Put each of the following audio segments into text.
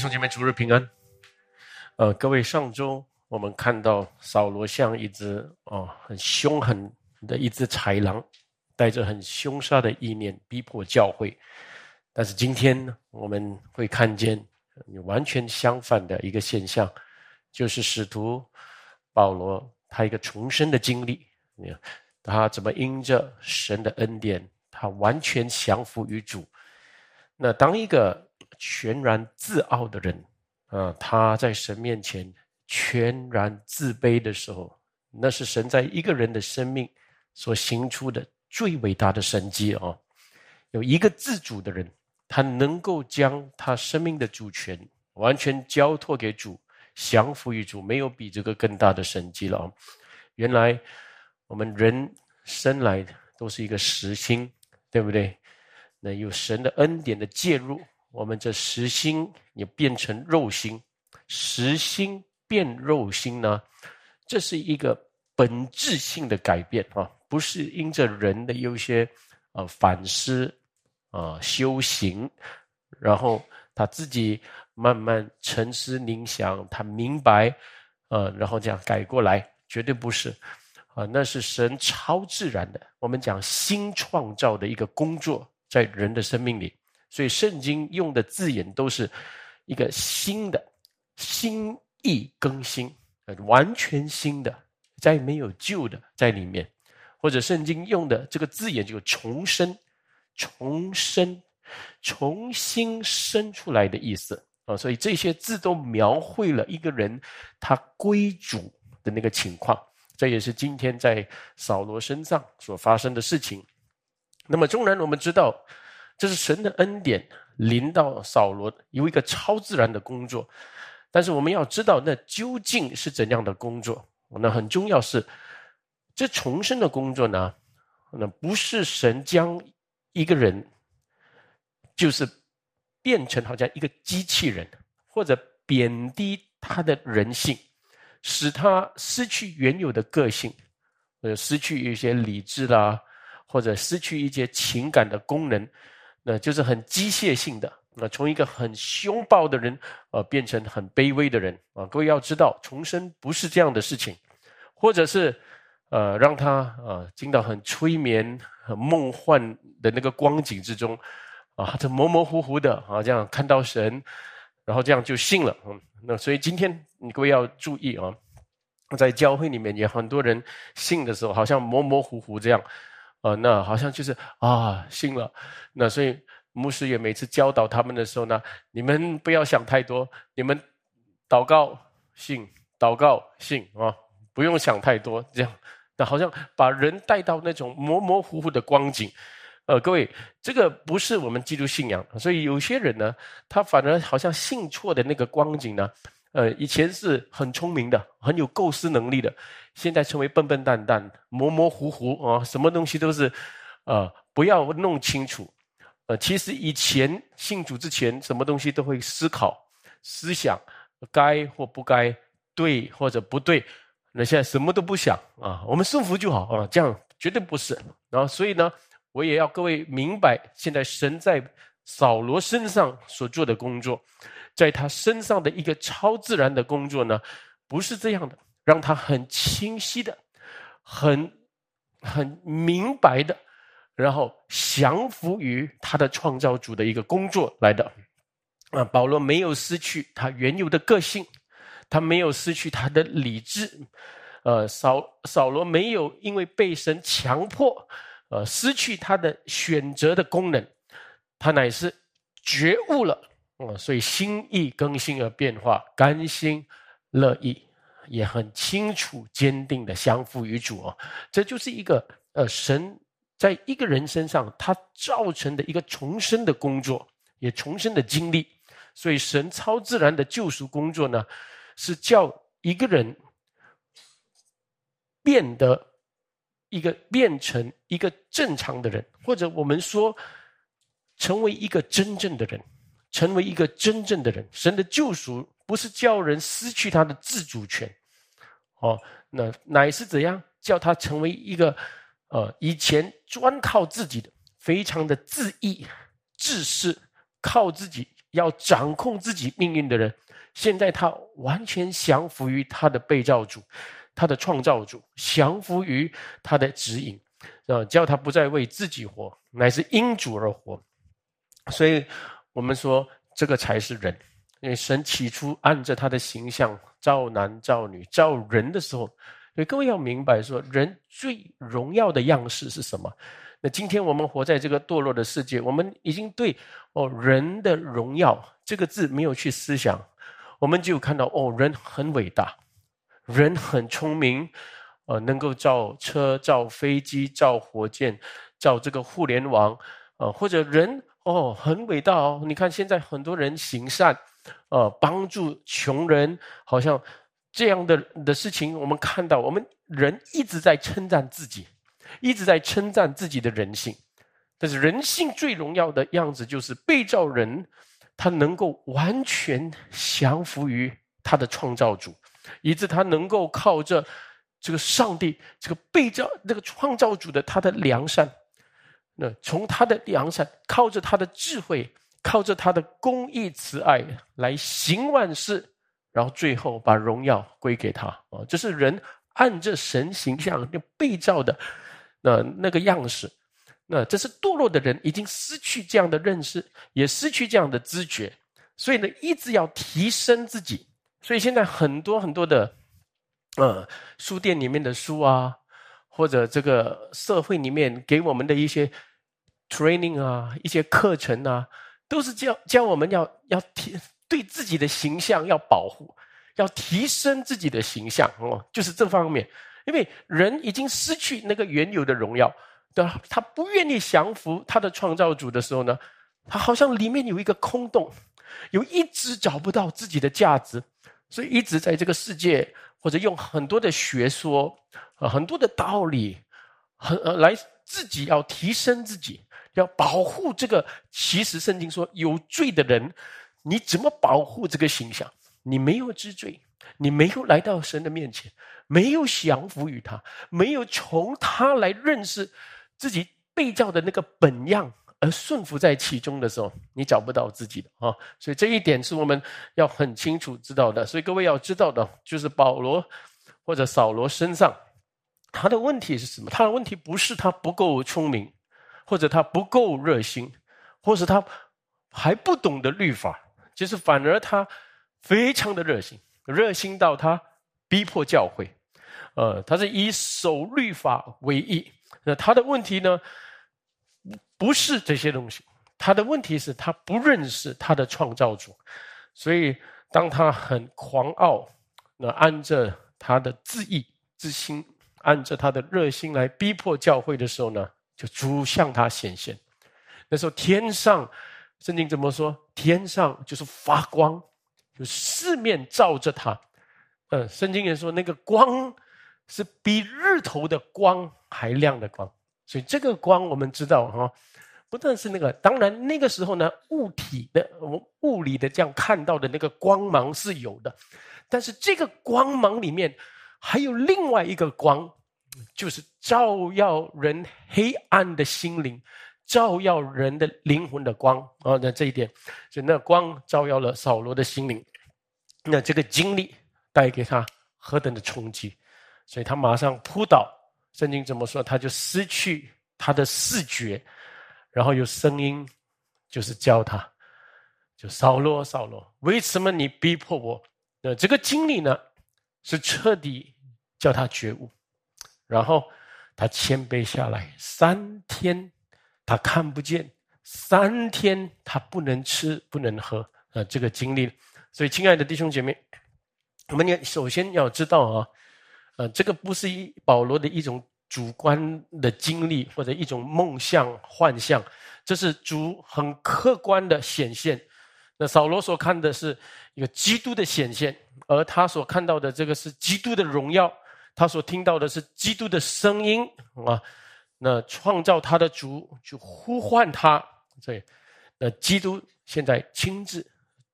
兄姐妹，主日平安。呃，各位，上周我们看到扫罗像一只哦很凶狠的一只豺狼，带着很凶杀的意念逼迫教会。但是今天呢，我们会看见完全相反的一个现象，就是使徒保罗他一个重生的经历。他怎么因着神的恩典，他完全降服于主。那当一个全然自傲的人，啊，他在神面前全然自卑的时候，那是神在一个人的生命所行出的最伟大的神迹啊！有一个自主的人，他能够将他生命的主权完全交托给主，降服于主，没有比这个更大的神迹了啊！原来我们人生来都是一个实心，对不对？那有神的恩典的介入。我们这实心也变成肉心，实心变肉心呢？这是一个本质性的改变啊，不是因着人的有些呃反思啊修行，然后他自己慢慢沉思冥想，他明白呃，然后这样改过来，绝对不是啊，那是神超自然的。我们讲新创造的一个工作，在人的生命里。所以圣经用的字眼都是一个新的、心意更新，完全新的，再没有旧的在里面。或者圣经用的这个字眼就重生、重生、重新生出来的意思啊。所以这些字都描绘了一个人他归主的那个情况。这也是今天在扫罗身上所发生的事情。那么，纵然我们知道。这是神的恩典临到扫罗，有一个超自然的工作，但是我们要知道，那究竟是怎样的工作？那很重要是，这重生的工作呢？那不是神将一个人，就是变成好像一个机器人，或者贬低他的人性，使他失去原有的个性，呃，失去一些理智啦，或者失去一些情感的功能。那就是很机械性的，那从一个很凶暴的人，呃，变成很卑微的人啊。各位要知道，重生不是这样的事情，或者是，呃，让他啊进到很催眠、很梦幻的那个光景之中，啊，这模模糊糊的啊，这样看到神，然后这样就信了。嗯，那所以今天你各位要注意啊，在教会里面也很多人信的时候，好像模模糊糊这样。啊，那好像就是啊，信了。那所以牧师也每次教导他们的时候呢，你们不要想太多，你们祷告信，祷告信啊，不用想太多。这样，那好像把人带到那种模模糊糊的光景。呃，各位，这个不是我们基督信仰。所以有些人呢，他反而好像信错的那个光景呢。呃，以前是很聪明的，很有构思能力的，现在成为笨笨蛋蛋、模模糊糊啊，什么东西都是，呃，不要弄清楚。呃，其实以前信主之前，什么东西都会思考、思想，该或不该，对或者不对。那现在什么都不想啊，我们顺服就好啊，这样绝对不是。然后，所以呢，我也要各位明白，现在神在扫罗身上所做的工作。在他身上的一个超自然的工作呢，不是这样的，让他很清晰的、很很明白的，然后降服于他的创造主的一个工作来的。啊，保罗没有失去他原有的个性，他没有失去他的理智，呃，扫扫罗没有因为被神强迫，呃，失去他的选择的功能，他乃是觉悟了。哦，所以心意更新而变化，甘心乐意，也很清楚、坚定的相付于主哦。这就是一个呃，神在一个人身上他造成的一个重生的工作，也重生的经历。所以神超自然的救赎工作呢，是叫一个人变得一个变成一个正常的人，或者我们说成为一个真正的人。成为一个真正的人，神的救赎不是叫人失去他的自主权，哦，那乃是怎样叫他成为一个，呃，以前专靠自己的，非常的自义、自私，靠自己要掌控自己命运的人，现在他完全降服于他的被造主，他的创造主，降服于他的指引，啊，叫他不再为自己活，乃是因主而活。所以，我们说这个才是人，因为神起初按着他的形象造男造女造人的时候，所以各位要明白说，人最荣耀的样式是什么？那今天我们活在这个堕落的世界，我们已经对哦人的荣耀这个字没有去思想，我们就看到哦人很伟大，人很聪明，呃能够造车、造飞机、造火箭、造这个互联网，呃或者人哦很伟大哦，你看现在很多人行善，呃帮助穷人，好像这样的的事情，我们看到我们人一直在称赞自己。一直在称赞自己的人性，但是人性最荣耀的样子就是被造人，他能够完全降服于他的创造主，以致他能够靠着这个上帝这个被造那个创造主的他的良善，那从他的良善，靠着他的智慧，靠着他的公义慈爱来行万事，然后最后把荣耀归给他啊！这是人按着神形象就被造的。那那个样式，那这是堕落的人已经失去这样的认识，也失去这样的知觉，所以呢，一直要提升自己。所以现在很多很多的，呃，书店里面的书啊，或者这个社会里面给我们的一些 training 啊，一些课程啊，都是教教我们要要提对自己的形象要保护，要提升自己的形象哦，就是这方面。因为人已经失去那个原有的荣耀，对吧？他不愿意降服他的创造主的时候呢，他好像里面有一个空洞，有一直找不到自己的价值，所以一直在这个世界或者用很多的学说啊，很多的道理，很呃来自己要提升自己，要保护这个。其实圣经说，有罪的人，你怎么保护这个形象？你没有知罪，你没有来到神的面前。没有降服于他，没有从他来认识自己被造的那个本样而顺服在其中的时候，你找不到自己的啊！所以这一点是我们要很清楚知道的。所以各位要知道的，就是保罗或者扫罗身上，他的问题是什么？他的问题不是他不够聪明，或者他不够热心，或是他还不懂得律法，其实反而他非常的热心，热心到他逼迫教会。呃，他是以守律法为义。那他的问题呢，不是这些东西，他的问题是他不认识他的创造主。所以，当他很狂傲，那按着他的自意之心，按着他的热心来逼迫教会的时候呢，就主向他显现。那时候天上，圣经怎么说？天上就是发光，就四面照着他。嗯，圣经也说那个光。是比日头的光还亮的光，所以这个光我们知道哈，不但是那个，当然那个时候呢，物体的我们物理的这样看到的那个光芒是有的，但是这个光芒里面还有另外一个光，就是照耀人黑暗的心灵，照耀人的灵魂的光啊。那这一点，就那光照耀了扫罗的心灵，那这个经历带给他何等的冲击。所以他马上扑倒，圣经怎么说？他就失去他的视觉，然后有声音，就是教他，就扫罗，扫罗，为什么你逼迫我？那这个经历呢，是彻底叫他觉悟，然后他谦卑下来。三天他看不见，三天他不能吃，不能喝。啊，这个经历，所以亲爱的弟兄姐妹，我们要首先要知道啊。呃，这个不是一保罗的一种主观的经历或者一种梦想幻象，这是主很客观的显现。那扫罗所看的是一个基督的显现，而他所看到的这个是基督的荣耀，他所听到的是基督的声音啊。那创造他的主就呼唤他，所以那基督现在亲自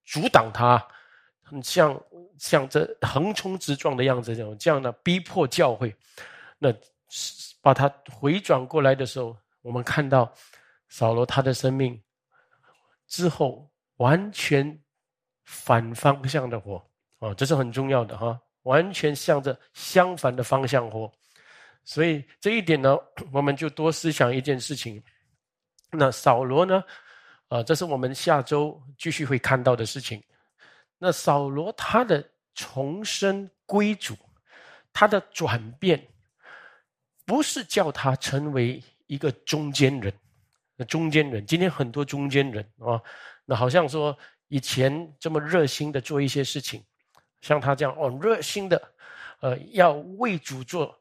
阻挡他。很像像这横冲直撞的样子，这种这样的逼迫教会，那把他回转过来的时候，我们看到扫罗他的生命之后完全反方向的活啊，这是很重要的哈，完全向着相反的方向活。所以这一点呢，我们就多思想一件事情。那扫罗呢？啊，这是我们下周继续会看到的事情。那扫罗他的重生归主，他的转变，不是叫他成为一个中间人。那中间人，今天很多中间人啊，那好像说以前这么热心的做一些事情，像他这样哦，热心的，呃，要为主做，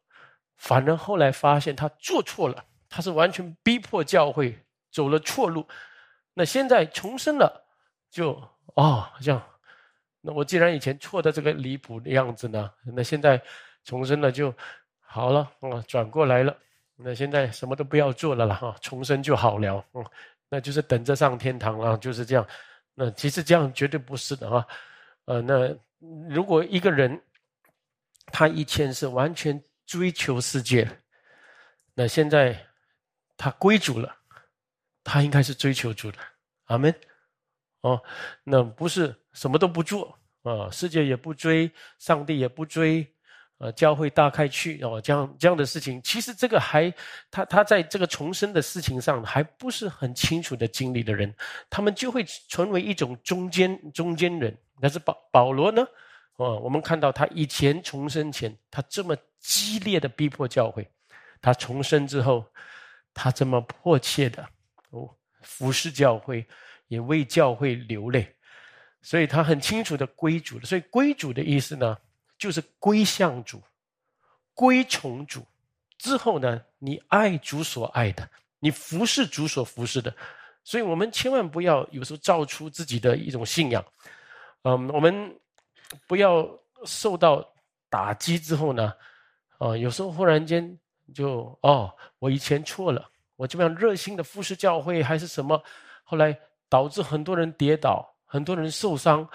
反而后来发现他做错了，他是完全逼迫教会走了错路。那现在重生了，就哦这样，那我既然以前错的这个离谱的样子呢，那现在重生了就好了嗯，转过来了。那现在什么都不要做了了哈，重生就好了，嗯，那就是等着上天堂了，就是这样。那其实这样绝对不是的哈，呃，那如果一个人他以前是完全追求世界，那现在他归主了。他应该是追求主的，阿门。哦，那不是什么都不做啊，世界也不追，上帝也不追，呃，教会大概去哦，这样这样的事情，其实这个还他他在这个重生的事情上还不是很清楚的经历的人，他们就会成为一种中间中间人。但是保保罗呢？哦，我们看到他以前重生前，他这么激烈的逼迫教会，他重生之后，他这么迫切的哦。服侍教会，也为教会流泪，所以他很清楚的归主了。所以归主的意思呢，就是归向主，归从主。之后呢，你爱主所爱的，你服侍主所服侍的。所以我们千万不要有时候造出自己的一种信仰。嗯，我们不要受到打击之后呢，啊，有时候忽然间就哦，我以前错了。我这么样热心的服侍教会还是什么，后来导致很多人跌倒，很多人受伤，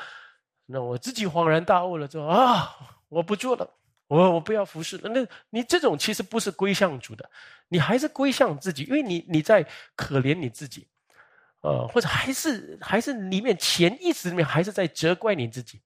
那我自己恍然大悟了，就啊，我不做了，我我不要服侍了。那你这种其实不是归向主的，你还是归向自己，因为你你在可怜你自己，呃，或者还是还是里面潜意识里面还是在责怪你自己，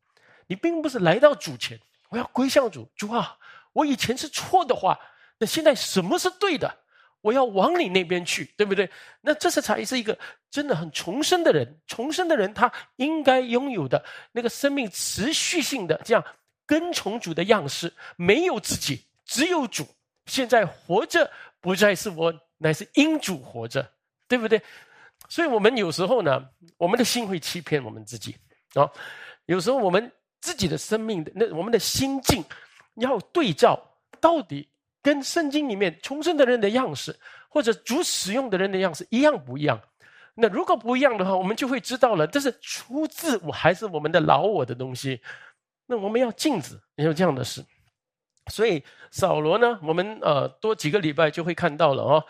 你并不是来到主前，我要归向主，主啊，我以前是错的话，那现在什么是对的？我要往你那边去，对不对？那这是才是一个真的很重生的人。重生的人，他应该拥有的那个生命持续性的这样跟从主的样式，没有自己，只有主。现在活着不再是我，乃是因主活着，对不对？所以，我们有时候呢，我们的心会欺骗我们自己啊。有时候，我们自己的生命的那我们的心境要对照到底。跟圣经里面重生的人的样式，或者主使用的人的样式一样不一样？那如果不一样的话，我们就会知道了，这是出自我还是我们的老我的东西？那我们要镜子，也有这样的事。所以扫罗呢，我们呃多几个礼拜就会看到了哦。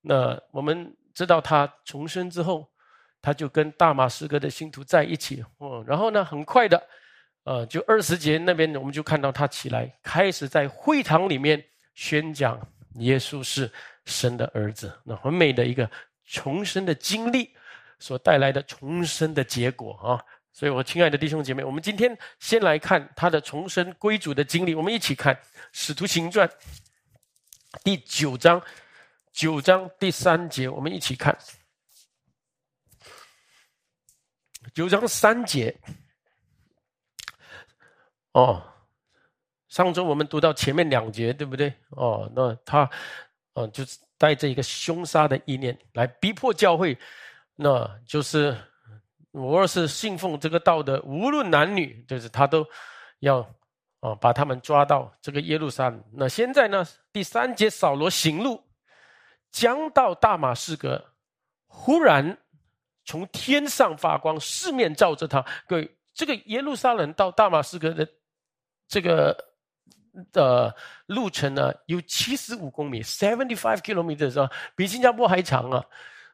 那我们知道他重生之后，他就跟大马士革的信徒在一起哦。然后呢，很快的，呃，就二十节那边我们就看到他起来，开始在会堂里面。宣讲耶稣是神的儿子，那很美的一个重生的经历所带来的重生的结果啊！所以，我亲爱的弟兄姐妹，我们今天先来看他的重生归主的经历。我们一起看《使徒行传》第九章九章第三节，我们一起看九章三节哦。上周我们读到前面两节，对不对？哦，那他，嗯，就是带着一个凶杀的意念来逼迫教会，那就是我若是信奉这个道的，无论男女，就是他都要啊把他们抓到这个耶路撒冷。那现在呢，第三节扫罗行路，将到大马士革，忽然从天上发光，四面照着他。各位，这个耶路撒冷到大马士革的这个。的路程呢有七十五公里，seventy five kilometers 啊，比新加坡还长啊！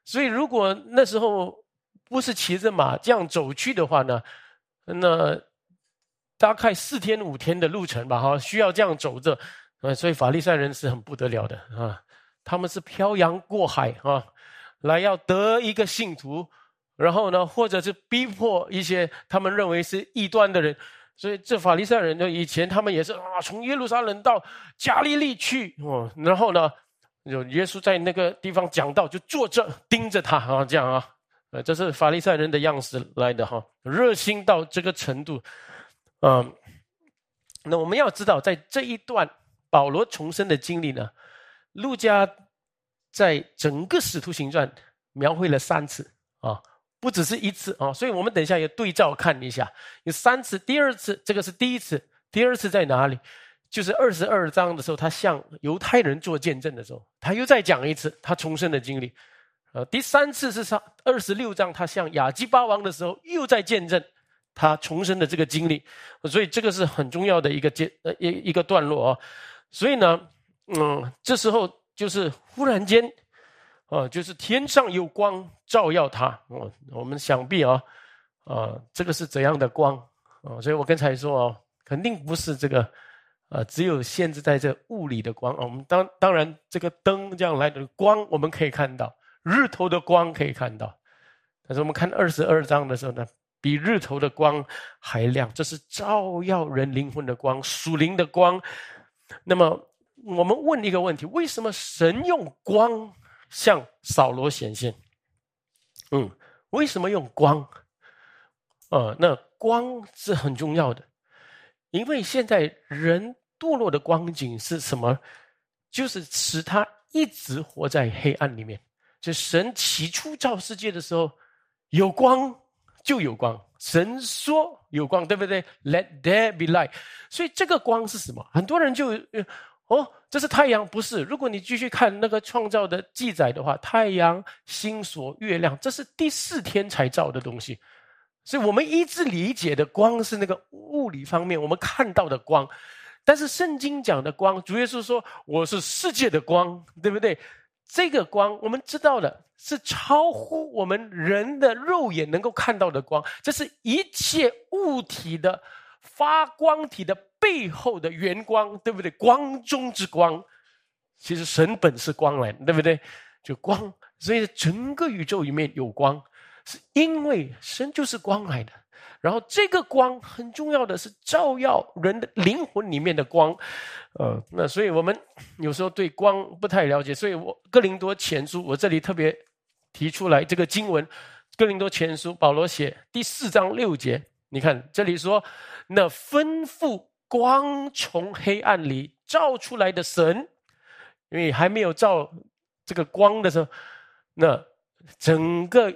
所以如果那时候不是骑着马这样走去的话呢，那大概四天五天的路程吧，哈，需要这样走着。啊，所以法利赛人是很不得了的啊，他们是漂洋过海啊，来要得一个信徒然后呢，或者是逼迫一些他们认为是异端的人。所以这法利赛人呢，以前他们也是啊，从耶路撒冷到加利利去哦，然后呢，有耶稣在那个地方讲道，就坐着盯着他啊，这样啊，呃，这是法利赛人的样式来的哈，热心到这个程度，嗯，那我们要知道，在这一段保罗重生的经历呢，路加在整个使徒行传描绘了三次啊。不只是一次啊，所以我们等一下也对照看一下，有三次。第二次这个是第一次，第二次在哪里？就是二十二章的时候，他向犹太人做见证的时候，他又再讲一次他重生的经历。呃，第三次是上二十六章，他向亚基巴王的时候，又在见证他重生的这个经历。所以这个是很重要的一个阶呃一一个段落啊。所以呢，嗯，这时候就是忽然间。啊，就是天上有光照耀他。我，我们想必啊，啊，这个是怎样的光？啊，所以我刚才说哦，肯定不是这个，呃，只有限制在这物理的光啊。我们当当然，这个灯这样来的光，我们可以看到日头的光可以看到。但是我们看二十二章的时候呢，比日头的光还亮，这是照耀人灵魂的光，属灵的光。那么我们问一个问题：为什么神用光？向扫罗显现，嗯，为什么用光？呃，那光是很重要的，因为现在人堕落的光景是什么？就是使他一直活在黑暗里面。就神起初造世界的时候，有光就有光，神说有光，对不对？Let there be light。所以这个光是什么？很多人就。哦，这是太阳，不是？如果你继续看那个创造的记载的话，太阳、星所、月亮，这是第四天才造的东西。所以我们一直理解的光是那个物理方面我们看到的光，但是圣经讲的光，主耶稣说我是世界的光，对不对？这个光我们知道的是超乎我们人的肉眼能够看到的光，这是一切物体的发光体的。背后的圆光，对不对？光中之光，其实神本是光来，对不对？就光，所以整个宇宙里面有光，是因为神就是光来的。然后这个光很重要的是照耀人的灵魂里面的光，呃，那所以我们有时候对光不太了解，所以我哥林多前书我这里特别提出来这个经文，哥林多前书保罗写第四章六节，你看这里说那吩咐。光从黑暗里照出来的神，因为还没有照这个光的时候，那整个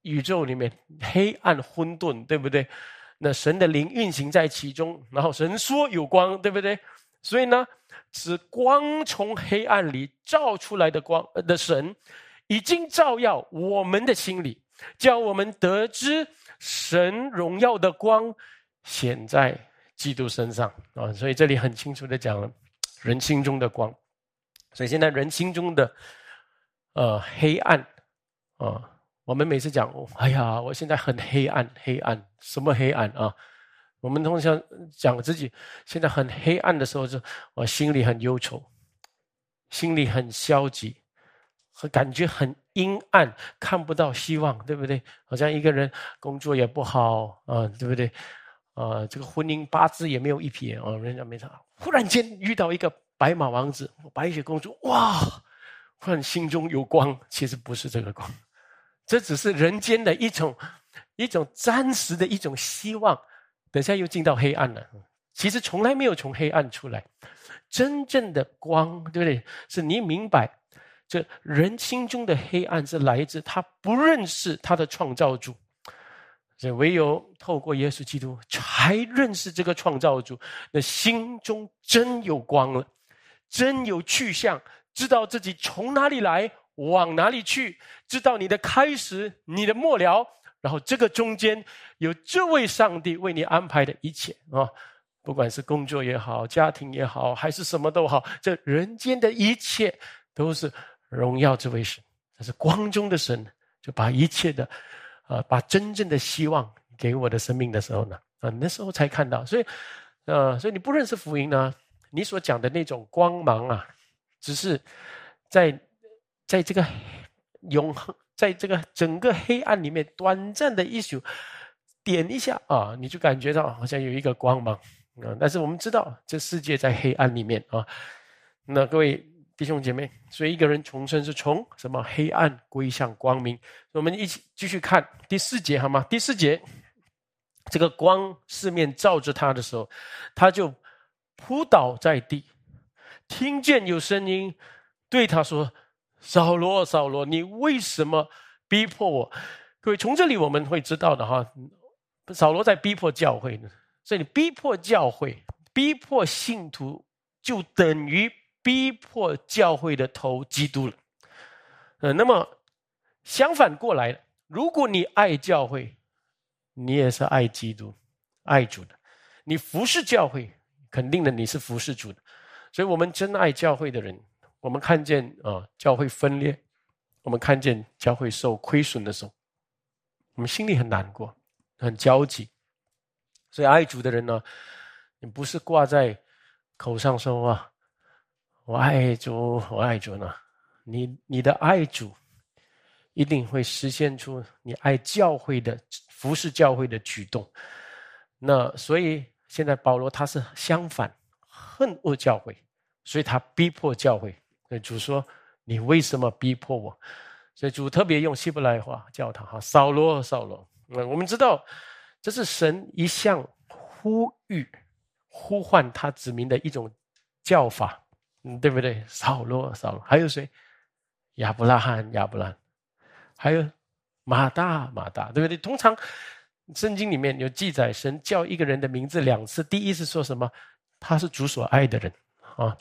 宇宙里面黑暗混沌，对不对？那神的灵运行在其中，然后神说有光，对不对？所以呢，是光从黑暗里照出来的光的神，已经照耀我们的心里，叫我们得知神荣耀的光显在。基督身上啊，所以这里很清楚的讲了人心中的光。所以现在人心中的呃黑暗啊，我们每次讲，哎呀，我现在很黑暗，黑暗什么黑暗啊？我们通常讲自己现在很黑暗的时候，就我心里很忧愁，心里很消极，和感觉很阴暗，看不到希望，对不对？好像一个人工作也不好啊，对不对？啊，这个婚姻八字也没有一撇哦，人家没啥。忽然间遇到一个白马王子、白雪公主，哇！忽然心中有光，其实不是这个光，这只是人间的一种一种暂时的一种希望。等下又进到黑暗了，其实从来没有从黑暗出来。真正的光，对不对？是你明白，这人心中的黑暗是来自他不认识他的创造主。这唯有透过耶稣基督才认识这个创造主，那心中真有光了，真有去向，知道自己从哪里来，往哪里去，知道你的开始，你的末了，然后这个中间有这位上帝为你安排的一切啊，不管是工作也好，家庭也好，还是什么都好，这人间的一切都是荣耀这位神，这是光中的神，就把一切的。呃，把真正的希望给我的生命的时候呢，啊，那时候才看到。所以，呃，所以你不认识福音呢，你所讲的那种光芒啊，只是在在这个永恒、在这个整个黑暗里面，短暂的一宿，点一下啊，你就感觉到好像有一个光芒啊。但是我们知道，这世界在黑暗里面啊。那各位弟兄姐妹，所以一个人重生是从什么黑暗归向光明？我们一起继续看第四节好吗？第四节，这个光四面照着他的时候，他就扑倒在地，听见有声音对他说：“扫罗，扫罗，你为什么逼迫我？”各位从这里我们会知道的哈，扫罗在逼迫教会呢。所以你逼迫教会，逼迫信徒，就等于。逼迫教会的头基督了，呃，那么相反过来，如果你爱教会，你也是爱基督、爱主的。你服侍教会，肯定的你是服侍主的。所以，我们真爱教会的人，我们看见啊，教会分裂，我们看见教会受亏损的时候，我们心里很难过、很焦急。所以，爱主的人呢，你不是挂在口上说啊。我爱主，我爱主呢。你你的爱主，一定会实现出你爱教会的服侍教会的举动。那所以现在保罗他是相反，恨恶教会，所以他逼迫教会。主说：“你为什么逼迫我？”所以主特别用希伯来话叫他哈扫罗，扫罗。那我们知道，这是神一向呼吁、呼唤他子民的一种叫法。嗯，对不对？扫罗，扫罗，还有谁？亚伯拉罕，亚伯拉，还有马大，马大，对不对？通常圣经里面有记载，神叫一个人的名字两次。第一是说什么？他是主所爱的人啊，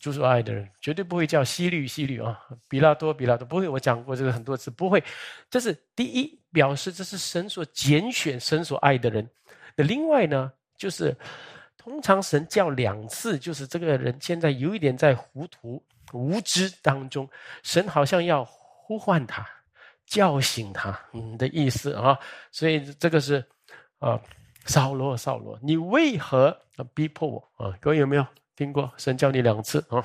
主所爱的人，绝对不会叫西律，西律啊，比拉多，比拉多，不会。我讲过这个很多次，不会。这是第一，表示这是神所拣选、神所爱的人。那另外呢，就是。通常神叫两次，就是这个人现在有一点在糊涂无知当中，神好像要呼唤他，叫醒他，嗯的意思啊。所以这个是啊，扫罗，扫罗，你为何逼迫我啊？各位有没有听过神叫你两次啊？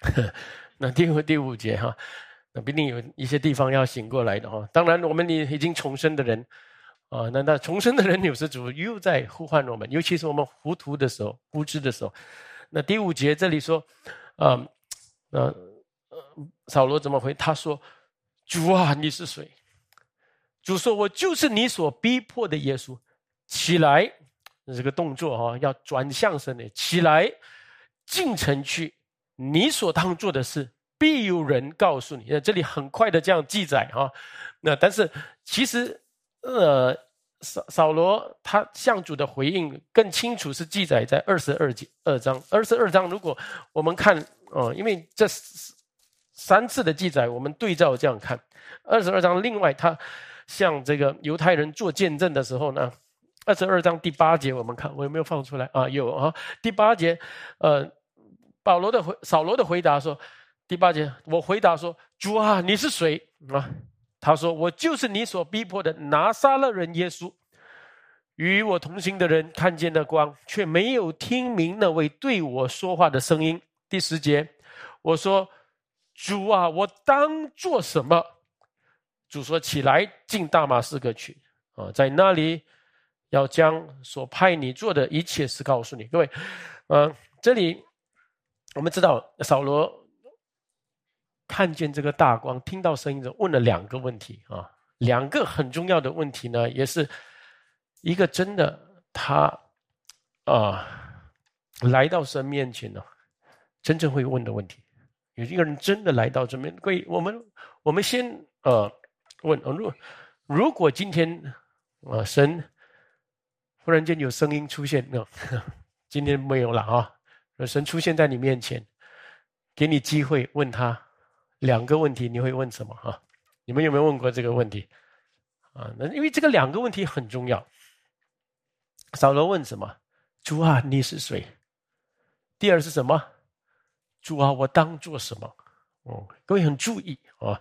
那第五第五节哈，那必定有一些地方要醒过来的哈。当然，我们你已经重生的人。啊，那那重生的人有时主又在呼唤我们，尤其是我们糊涂的时候、无知的时候。那第五节这里说，啊，呃，扫罗怎么回？他说：“主啊，你是谁？”主说：“我就是你所逼迫的耶稣。”起来，这个动作哈，要转向神的。起来，进城去，你所当做的事，必有人告诉你。那这里很快的这样记载哈。那但是其实。呃，扫扫罗他向主的回应更清楚，是记载在二十二节二章。二十二章，如果我们看哦，因为这三次的记载，我们对照这样看，二十二章。另外，他向这个犹太人做见证的时候呢，二十二章第八节，我们看我有没有放出来啊？有啊，第八节，呃，保罗的回扫罗的回答说，第八节，我回答说，主啊，你是谁啊？他说：“我就是你所逼迫的拿撒勒人耶稣。与我同行的人看见了光，却没有听明那位对我说话的声音。”第十节，我说：“主啊，我当做什么？”主说：“起来，进大马士革去。啊，在那里要将所派你做的一切事告诉你。”各位，嗯，这里我们知道扫罗。看见这个大光，听到声音，的问了两个问题啊，两个很重要的问题呢，也是一个真的他啊来到神面前呢，真正会问的问题。有一个人真的来到这边，各位，我们我们先呃问，如果如果今天啊神忽然间有声音出现，那 今天没有了啊，神出现在你面前，给你机会问他。两个问题你会问什么哈？你们有没有问过这个问题？啊，那因为这个两个问题很重要。扫罗问什么？主啊，你是谁？第二是什么？主啊，我当做什么？哦，各位很注意啊，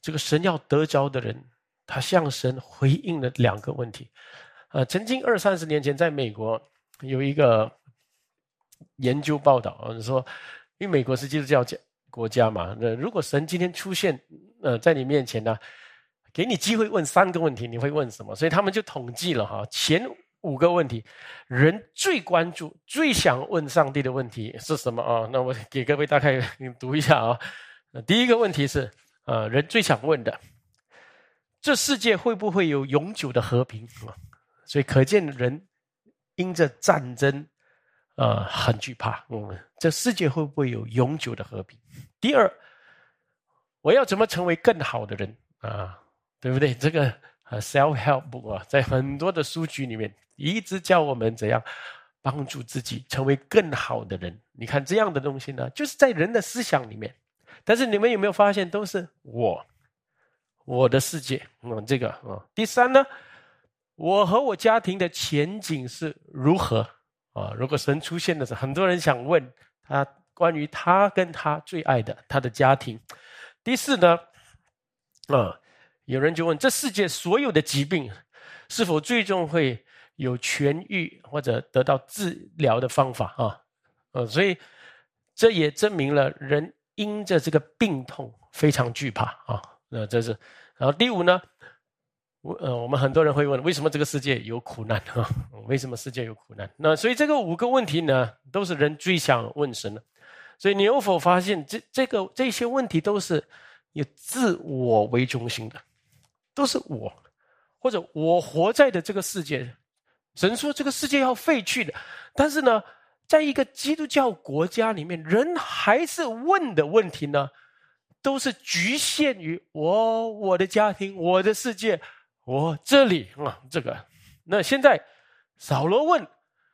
这个神要得着的人，他向神回应了两个问题。呃，曾经二三十年前，在美国有一个研究报道，说，因为美国是基督教教国家嘛，那如果神今天出现，呃，在你面前呢，给你机会问三个问题，你会问什么？所以他们就统计了哈，前五个问题，人最关注、最想问上帝的问题是什么啊？那我给各位大概读一下啊。第一个问题是，呃，人最想问的，这世界会不会有永久的和平啊？所以可见人因着战争，呃，很惧怕。嗯，这世界会不会有永久的和平？第二。我要怎么成为更好的人啊？对不对？这个呃，self help 啊，在很多的书籍里面一直教我们怎样帮助自己成为更好的人。你看这样的东西呢，就是在人的思想里面。但是你们有没有发现，都是我我的世界嗯，这个啊。第三呢，我和我家庭的前景是如何啊？如果神出现的时候，很多人想问他关于他跟他最爱的他的家庭。第四呢，啊，有人就问：这世界所有的疾病，是否最终会有痊愈或者得到治疗的方法啊？呃，所以这也证明了人因着这个病痛非常惧怕啊。那这是，然后第五呢，我呃，我们很多人会问：为什么这个世界有苦难啊？为什么世界有苦难？那所以这个五个问题呢，都是人最想问神的。所以你有否发现，这这个这些问题都是以自我为中心的，都是我，或者我活在的这个世界。神说这个世界要废去的，但是呢，在一个基督教国家里面，人还是问的问题呢，都是局限于我、我的家庭、我的世界、我这里啊，这个。那现在扫罗问，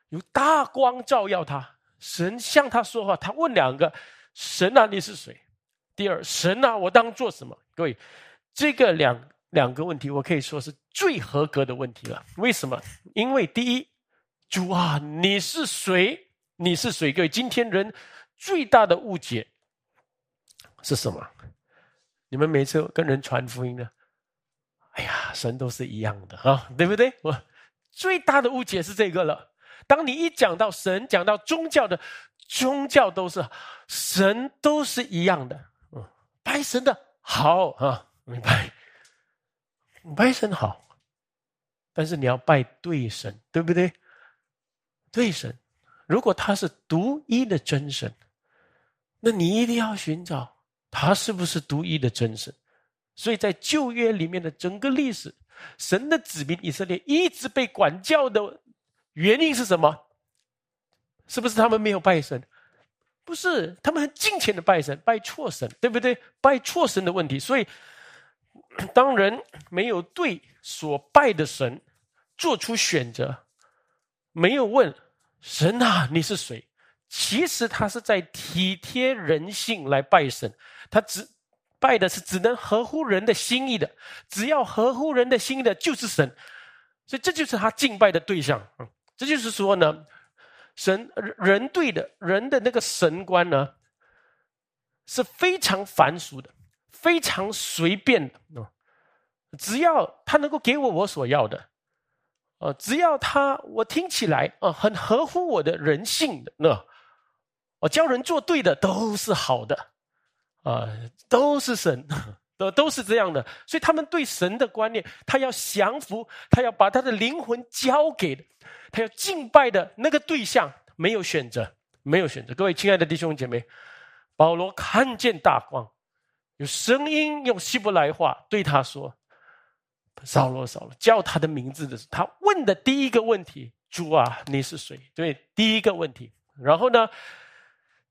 有大光照耀他。神向他说话，他问两个：“神啊，你是谁？”第二：“神啊，我当做什么？”各位，这个两两个问题，我可以说是最合格的问题了。为什么？因为第一，主啊，你是谁？你是谁？各位，今天人最大的误解是什么？你们每次跟人传福音呢？哎呀，神都是一样的啊，对不对？我最大的误解是这个了。当你一讲到神，讲到宗教的宗教都是神都是一样的，嗯，拜神的好啊，明白？拜神好，但是你要拜对神，对不对？对神，如果他是独一的真神，那你一定要寻找他是不是独一的真神。所以在旧约里面的整个历史，神的子民以色列一直被管教的。原因是什么？是不是他们没有拜神？不是，他们很尽情的拜神，拜错神，对不对？拜错神的问题。所以，当人没有对所拜的神做出选择，没有问神啊，你是谁？其实他是在体贴人性来拜神，他只拜的是只能合乎人的心意的，只要合乎人的心意的，就是神。所以，这就是他敬拜的对象。嗯。这就是说呢，神人对的人的那个神观呢，是非常凡俗的，非常随便的啊。只要他能够给我我所要的，啊，只要他我听起来啊很合乎我的人性的，那我教人做对的都是好的，啊，都是神。都都是这样的，所以他们对神的观念，他要降服，他要把他的灵魂交给，他要敬拜的那个对象没有选择，没有选择。各位亲爱的弟兄姐妹，保罗看见大光，有声音用希伯来话对他说：“扫罗，扫罗，叫他的名字的时候，他问的第一个问题：主啊，你是谁？对，第一个问题。然后呢，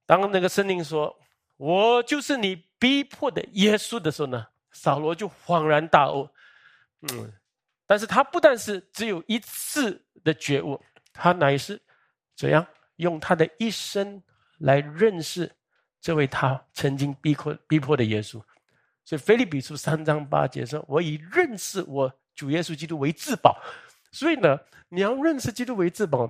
当那个声音说。我就是你逼迫的耶稣的时候呢，扫罗就恍然大悟，嗯，但是他不但是只有一次的觉悟，他乃是怎样用他的一生来认识这位他曾经逼迫逼迫的耶稣。所以腓立比书三章八节说：“我以认识我主耶稣基督为至宝。”所以呢，你要认识基督为至宝。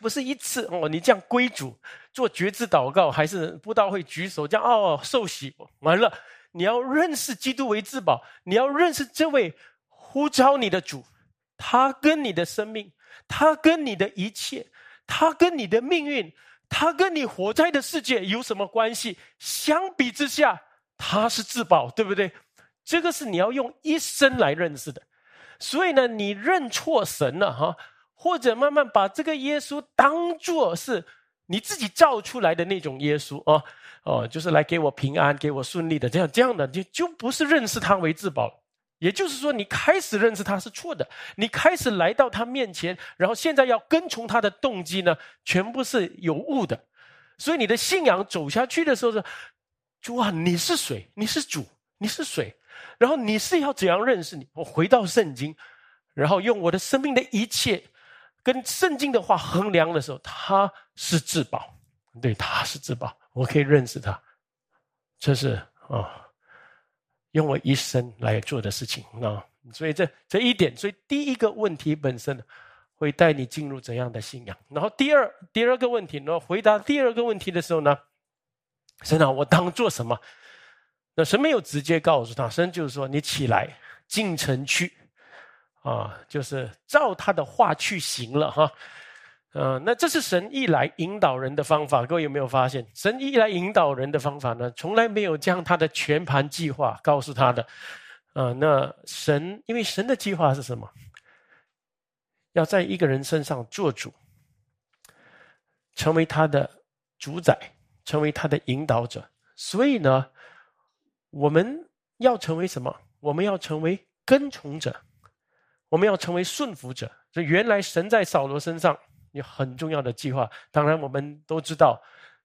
不是一次哦，你这样归主做觉知祷告，还是布道会举手这样哦受洗完了，你要认识基督为至宝，你要认识这位呼召你的主，他跟你的生命，他跟你的一切，他跟你的命运，他跟你活在的世界有什么关系？相比之下，他是至宝，对不对？这个是你要用一生来认识的。所以呢，你认错神了哈，或者慢慢把这个耶稣当做是你自己造出来的那种耶稣啊，哦，就是来给我平安、给我顺利的这样这样的，就就不是认识他为至宝。也就是说，你开始认识他是错的，你开始来到他面前，然后现在要跟从他的动机呢，全部是有误的。所以你的信仰走下去的时候是，主啊，你是谁？你是主，你是谁？然后你是要怎样认识你？我回到圣经，然后用我的生命的一切跟圣经的话衡量的时候，他是至宝，对，他是至宝，我可以认识他，这是啊。用我一生来做的事情啊，所以这这一点，所以第一个问题本身会带你进入怎样的信仰？然后第二第二个问题，然后回答第二个问题的时候呢，神啊，我当做什么？那神没有直接告诉他，神就是说你起来进城去啊，就是照他的话去行了哈。呃，那这是神一来引导人的方法。各位有没有发现，神一来引导人的方法呢？从来没有将他的全盘计划告诉他的。啊，那神因为神的计划是什么？要在一个人身上做主，成为他的主宰，成为他的引导者。所以呢，我们要成为什么？我们要成为跟从者，我们要成为顺服者。这原来神在扫罗身上。有很重要的计划，当然我们都知道，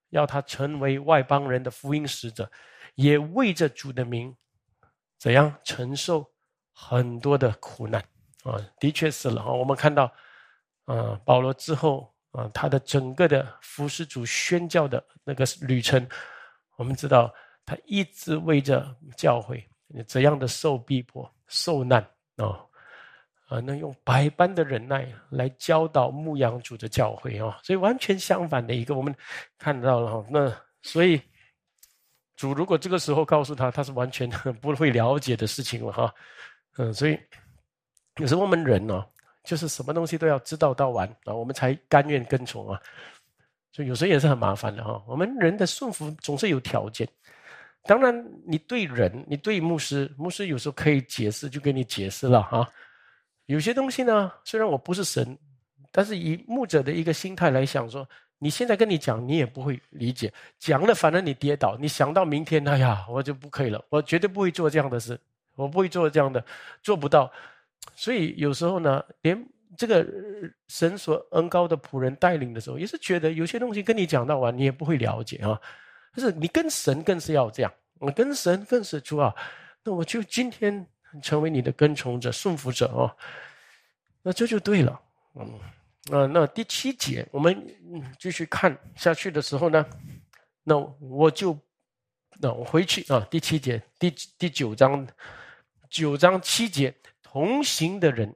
要他成为外邦人的福音使者，也为着主的名，怎样承受很多的苦难啊？的确是了啊。我们看到，啊，保罗之后啊，他的整个的服侍主宣教的那个旅程，我们知道他一直为着教会怎样的受逼迫、受难啊。啊，能用百般的忍耐来教导牧羊主的教诲啊，所以完全相反的一个，我们看到了哈。那所以主如果这个时候告诉他，他是完全不会了解的事情了哈。嗯，所以有时候我们人呢，就是什么东西都要知道到完啊，我们才甘愿跟从啊。所以有时候也是很麻烦的哈。我们人的顺服总是有条件，当然你对人，你对牧师，牧师有时候可以解释，就给你解释了哈。有些东西呢，虽然我不是神，但是以牧者的一个心态来想，说你现在跟你讲，你也不会理解，讲了反正你跌倒，你想到明天，哎呀，我就不可以了，我绝对不会做这样的事，我不会做这样的，做不到。所以有时候呢，连这个神所恩高的仆人带领的时候，也是觉得有些东西跟你讲到完，你也不会了解啊。但是你跟神更是要这样，我跟神更是主啊，那我就今天。成为你的跟从者、顺服者哦，那这就对了。嗯，啊，那第七节我们继续看下去的时候呢，那我就那我回去啊，第七节第第九章九章七节，同行的人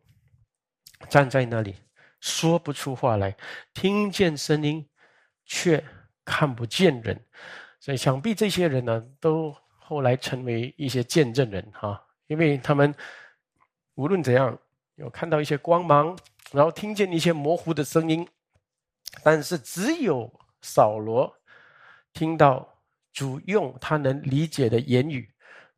站在那里说不出话来，听见声音却看不见人，所以想必这些人呢，都后来成为一些见证人哈。因为他们无论怎样有看到一些光芒，然后听见一些模糊的声音，但是只有扫罗听到主用他能理解的言语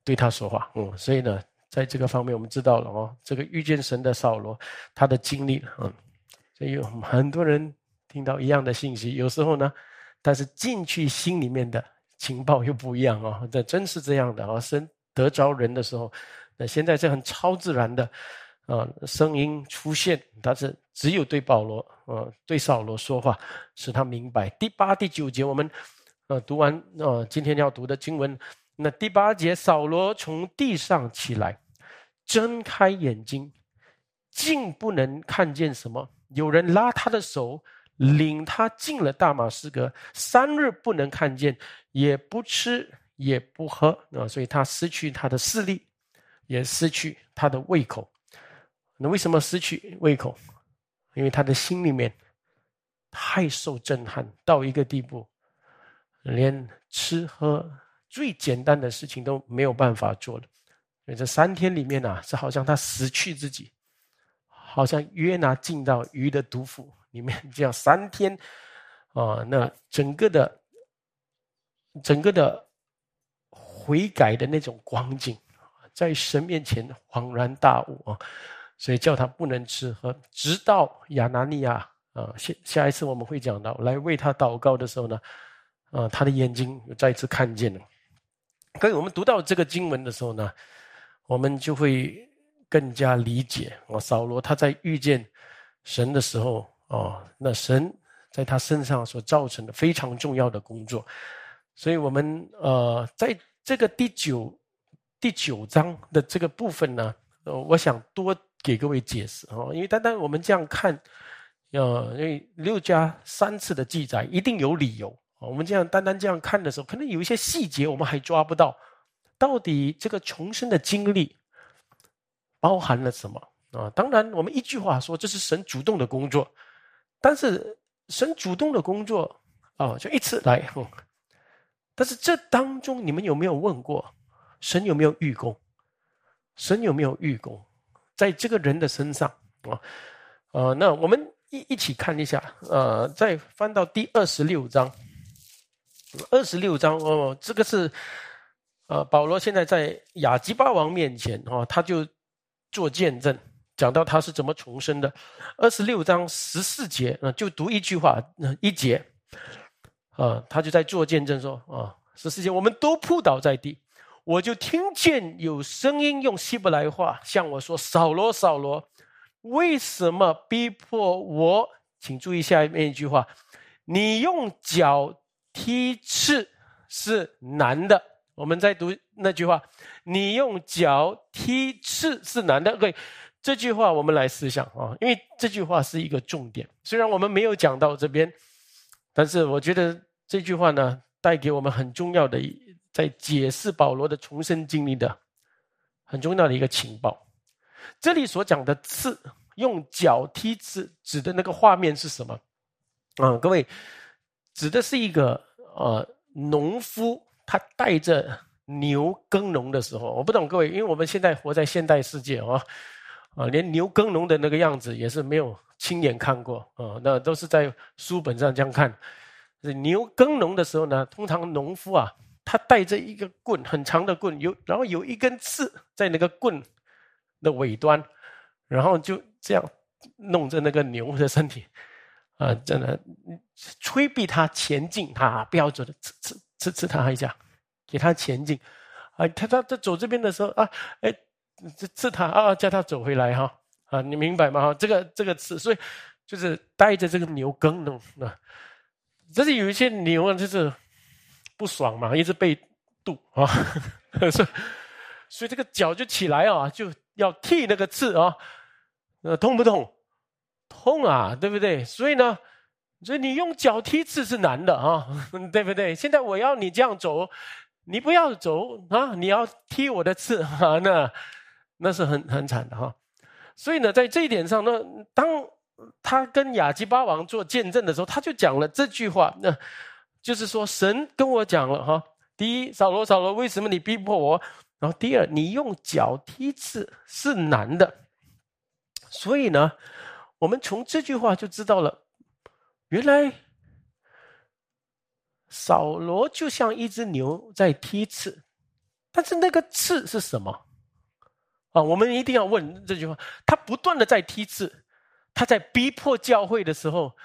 对他说话。嗯，所以呢，在这个方面我们知道了哦，这个遇见神的扫罗他的经历，嗯，所以有很多人听到一样的信息，有时候呢，但是进去心里面的情报又不一样哦，这真是这样的啊，神得着人的时候。那现在是很超自然的，啊，声音出现，但是只有对保罗，呃，对扫罗说话，使他明白。第八、第九节我们，呃，读完，呃，今天要读的经文，那第八节，扫罗从地上起来，睁开眼睛，竟不能看见什么。有人拉他的手，领他进了大马士革，三日不能看见，也不吃也不喝，啊，所以他失去他的视力。也失去他的胃口，那为什么失去胃口？因为他的心里面太受震撼到一个地步，连吃喝最简单的事情都没有办法做了。所以这三天里面呢，是好像他失去自己，好像约拿进到鱼的毒腹里面这样三天啊，那整个的整个的悔改的那种光景。在神面前恍然大悟啊，所以叫他不能吃喝，直到亚拿尼亚啊，下下一次我们会讲到来为他祷告的时候呢，啊，他的眼睛又再次看见了。可以，我们读到这个经文的时候呢，我们就会更加理解啊，扫罗他在遇见神的时候啊，那神在他身上所造成的非常重要的工作。所以，我们呃，在这个第九第九章的这个部分呢，呃，我想多给各位解释哦，因为单单我们这样看，呃，因为六加三次的记载一定有理由。我们这样单单这样看的时候，可能有一些细节我们还抓不到，到底这个重生的经历包含了什么啊？当然，我们一句话说，这是神主动的工作，但是神主动的工作啊，就一次来。但是这当中，你们有没有问过，神有没有预功？神有没有预功在这个人的身上啊？呃，那我们一一起看一下，呃，再翻到第二十六章。二十六章哦，这个是，呃，保罗现在在亚基巴王面前哦，他就做见证，讲到他是怎么重生的。二十六章十四节，嗯，就读一句话，一节，啊，他就在做见证说，啊，十四节，我们都扑倒在地，我就听见有声音用希伯来话向我说：“扫罗，扫罗，为什么逼迫我？”请注意下面一句话，你用脚。踢刺是难的，我们在读那句话，你用脚踢刺是难的。对，这句话我们来思想啊，因为这句话是一个重点。虽然我们没有讲到这边，但是我觉得这句话呢，带给我们很重要的，在解释保罗的重生经历的很重要的一个情报。这里所讲的刺，用脚踢刺，指的那个画面是什么？啊，各位。指的是一个呃农夫，他带着牛耕农的时候，我不懂各位，因为我们现在活在现代世界啊，啊，连牛耕农的那个样子也是没有亲眼看过啊，那都是在书本上这样看。牛耕农的时候呢，通常农夫啊，他带着一个棍，很长的棍，有然后有一根刺在那个棍的尾端，然后就这样弄着那个牛的身体。啊，真的，催逼他前进，他不要走的，刺刺刺刺他一下，给他前进。啊，他他他走这边的时候啊，哎，刺刺他啊，叫他走回来哈。啊，你明白吗？哈，这个这个刺，所以就是带着这个牛耕农，啊，这是有一些牛啊，就是不爽嘛，一直被堵啊，所以所以这个脚就起来啊，就要踢那个刺啊，呃，痛不痛？痛啊，对不对？所以呢，所以你用脚踢刺是难的啊，对不对？现在我要你这样走，你不要走啊，你要踢我的刺啊，那那是很很惨的哈。所以呢，在这一点上，呢，当他跟亚基巴王做见证的时候，他就讲了这句话，那就是说神跟我讲了哈。第一，扫罗扫罗，为什么你逼迫我？然后第二，你用脚踢刺是难的，所以呢。我们从这句话就知道了，原来扫罗就像一只牛在踢刺，但是那个刺是什么？啊，我们一定要问这句话。他不断的在踢刺，他在逼迫教会的时候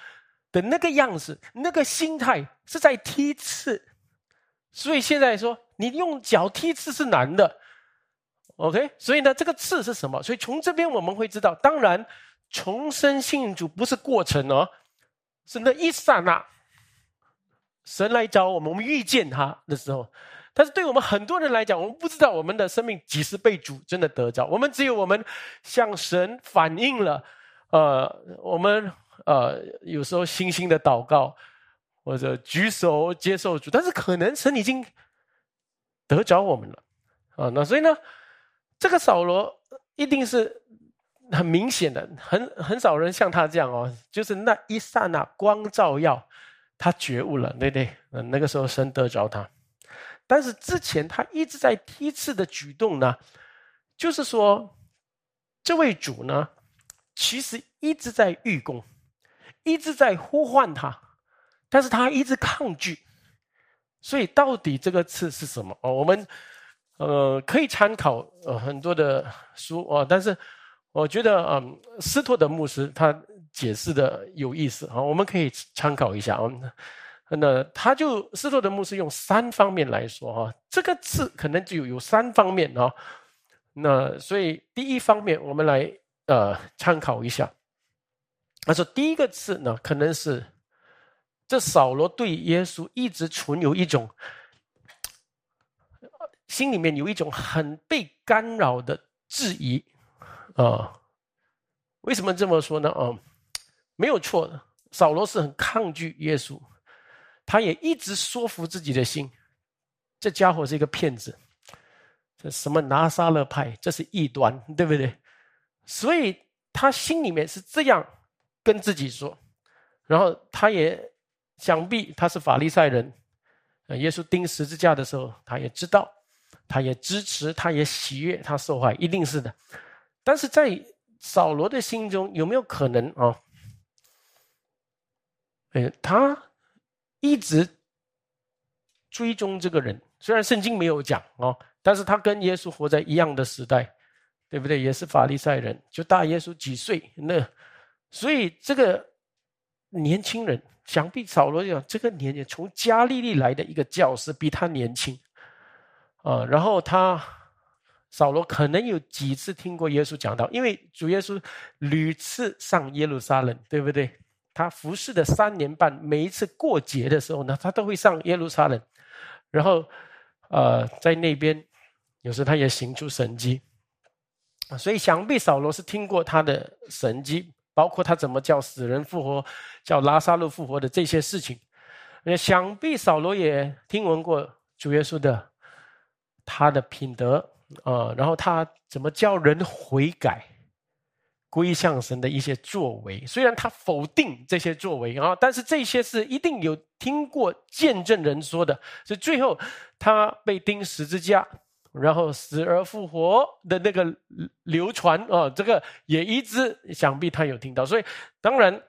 的那个样子，那个心态是在踢刺。所以现在说，你用脚踢刺是难的，OK？所以呢，这个刺是什么？所以从这边我们会知道，当然。重生信主不是过程哦，是那一刹那，神来找我们，我们遇见他的时候。但是对我们很多人来讲，我们不知道我们的生命几时被主真的得着。我们只有我们向神反映了，呃，我们呃有时候星星的祷告，或者举手接受主，但是可能神已经得着我们了啊。那所以呢，这个扫罗一定是。很明显的，很很少人像他这样哦，就是那一刹那光照耀，他觉悟了，对对？嗯，那个时候神得着他，但是之前他一直在批次的举动呢，就是说，这位主呢，其实一直在预攻，一直在呼唤他，但是他一直抗拒，所以到底这个刺是什么？哦，我们呃，可以参考呃很多的书啊，但是我觉得嗯，斯托德牧师他解释的有意思啊，我们可以参考一下啊。那他就斯托德牧师用三方面来说哈，这个字可能就有三方面啊。那所以第一方面，我们来呃参考一下。他说第一个字呢，可能是这扫罗对耶稣一直存有一种。心里面有一种很被干扰的质疑，啊，为什么这么说呢？啊，没有错的，扫罗是很抗拒耶稣，他也一直说服自己的心，这家伙是一个骗子，这什么拿撒勒派，这是异端，对不对？所以他心里面是这样跟自己说，然后他也想必他是法利赛人，耶稣钉十字架的时候，他也知道。他也支持，他也喜悦，他受害一定是的。但是在扫罗的心中，有没有可能啊？哎，他一直追踪这个人，虽然圣经没有讲哦，但是他跟耶稣活在一样的时代，对不对？也是法利赛人，就大耶稣几岁。那所以这个年轻人，想必扫罗讲这个年纪从加利利来的一个教师，比他年轻。啊，然后他扫罗可能有几次听过耶稣讲到，因为主耶稣屡次上耶路撒冷，对不对？他服侍的三年半，每一次过节的时候呢，他都会上耶路撒冷，然后呃，在那边有时他也行出神迹，所以想必扫罗是听过他的神迹，包括他怎么叫死人复活、叫拉萨路复活的这些事情，那想必扫罗也听闻过主耶稣的。他的品德啊，然后他怎么叫人悔改、归向神的一些作为，虽然他否定这些作为啊，但是这些是一定有听过见证人说的。所以最后他被钉十字架，然后死而复活的那个流传啊，这个也一直想必他有听到。所以当然。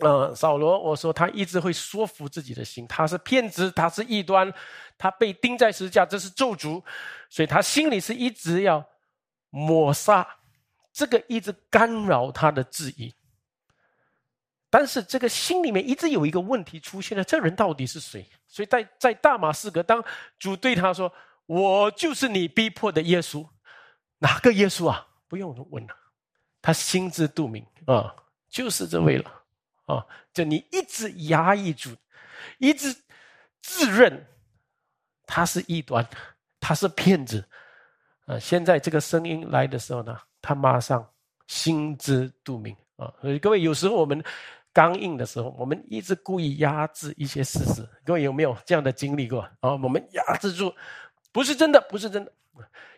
呃，扫罗，我说他一直会说服自己的心，他是骗子，他是异端，他被钉在十字架，这是咒诅，所以他心里是一直要抹杀这个一直干扰他的质疑。但是这个心里面一直有一个问题出现了：这人到底是谁？所以在在大马士革，当主对他说：“我就是你逼迫的耶稣，哪个耶稣啊？”不用问了，他心知肚明啊，就是这位了。啊！就你一直压抑住，一直自认他是异端，他是骗子。啊！现在这个声音来的时候呢，他马上心知肚明啊！所以各位，有时候我们刚硬的时候，我们一直故意压制一些事实。各位有没有这样的经历过？啊，我们压制住，不是真的，不是真的。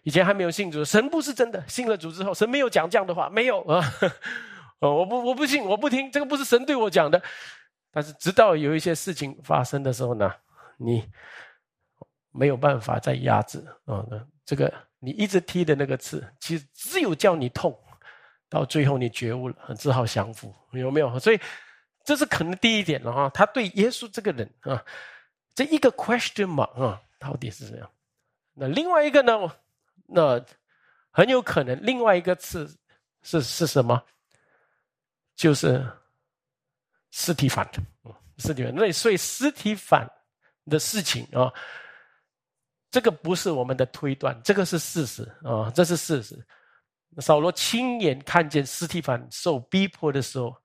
以前还没有信主，神不是真的。信了主之后，神没有讲这样的话，没有啊。哦，我不，我不信，我不听，这个不是神对我讲的。但是，直到有一些事情发生的时候呢，你没有办法再压制啊。这个你一直踢的那个刺，其实只有叫你痛，到最后你觉悟了，只好降服，有没有？所以，这是可能第一点了哈。他对耶稣这个人啊，这一个 question mark 啊，到底是怎样？那另外一个呢？那很有可能另外一个刺是是什么？就是尸体反，尸体反。那所以尸体反的事情啊，这个不是我们的推断，这个是事实啊，这是事实。扫罗亲眼看见尸体反受逼迫的时候，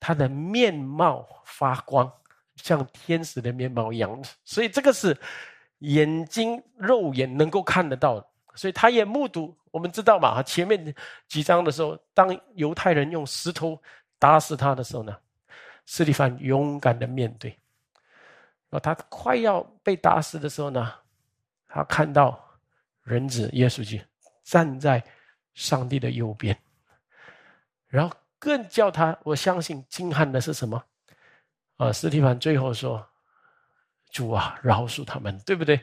他的面貌发光，像天使的面貌一样。所以这个是眼睛肉眼能够看得到。所以他也目睹，我们知道嘛？前面几章的时候，当犹太人用石头。打死他的时候呢，斯蒂凡勇敢的面对。然后他快要被打死的时候呢，他看到人子耶稣基站在上帝的右边。然后更叫他，我相信惊撼的是什么？啊，斯蒂凡最后说：“主啊，饶恕他们，对不对？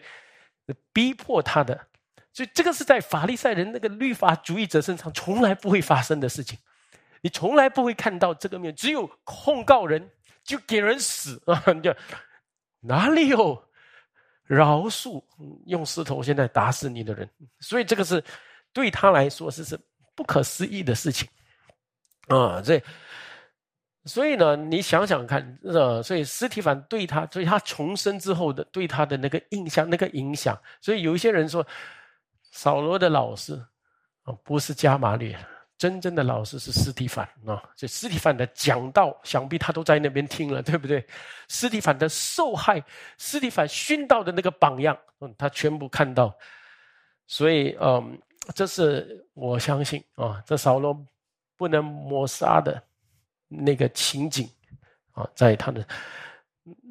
逼迫他的，所以这个是在法利赛人那个律法主义者身上从来不会发生的事情。”你从来不会看到这个面，只有控告人就给人死 啊！就哪里有饶恕用石头现在打死你的人。所以这个是对他来说是是不可思议的事情啊！这。所以呢，你想想看，呃，所以斯提凡对他，所以他重生之后的对他的那个印象、那个影响，所以有一些人说，扫罗的老师啊，不是加马列，真正的老师是斯提凡啊。所以斯提凡的讲道，想必他都在那边听了，对不对？斯提凡的受害，斯提凡殉道的那个榜样，嗯，他全部看到。所以，嗯，这是我相信啊，这扫罗不能抹杀的。那个情景，啊，在他的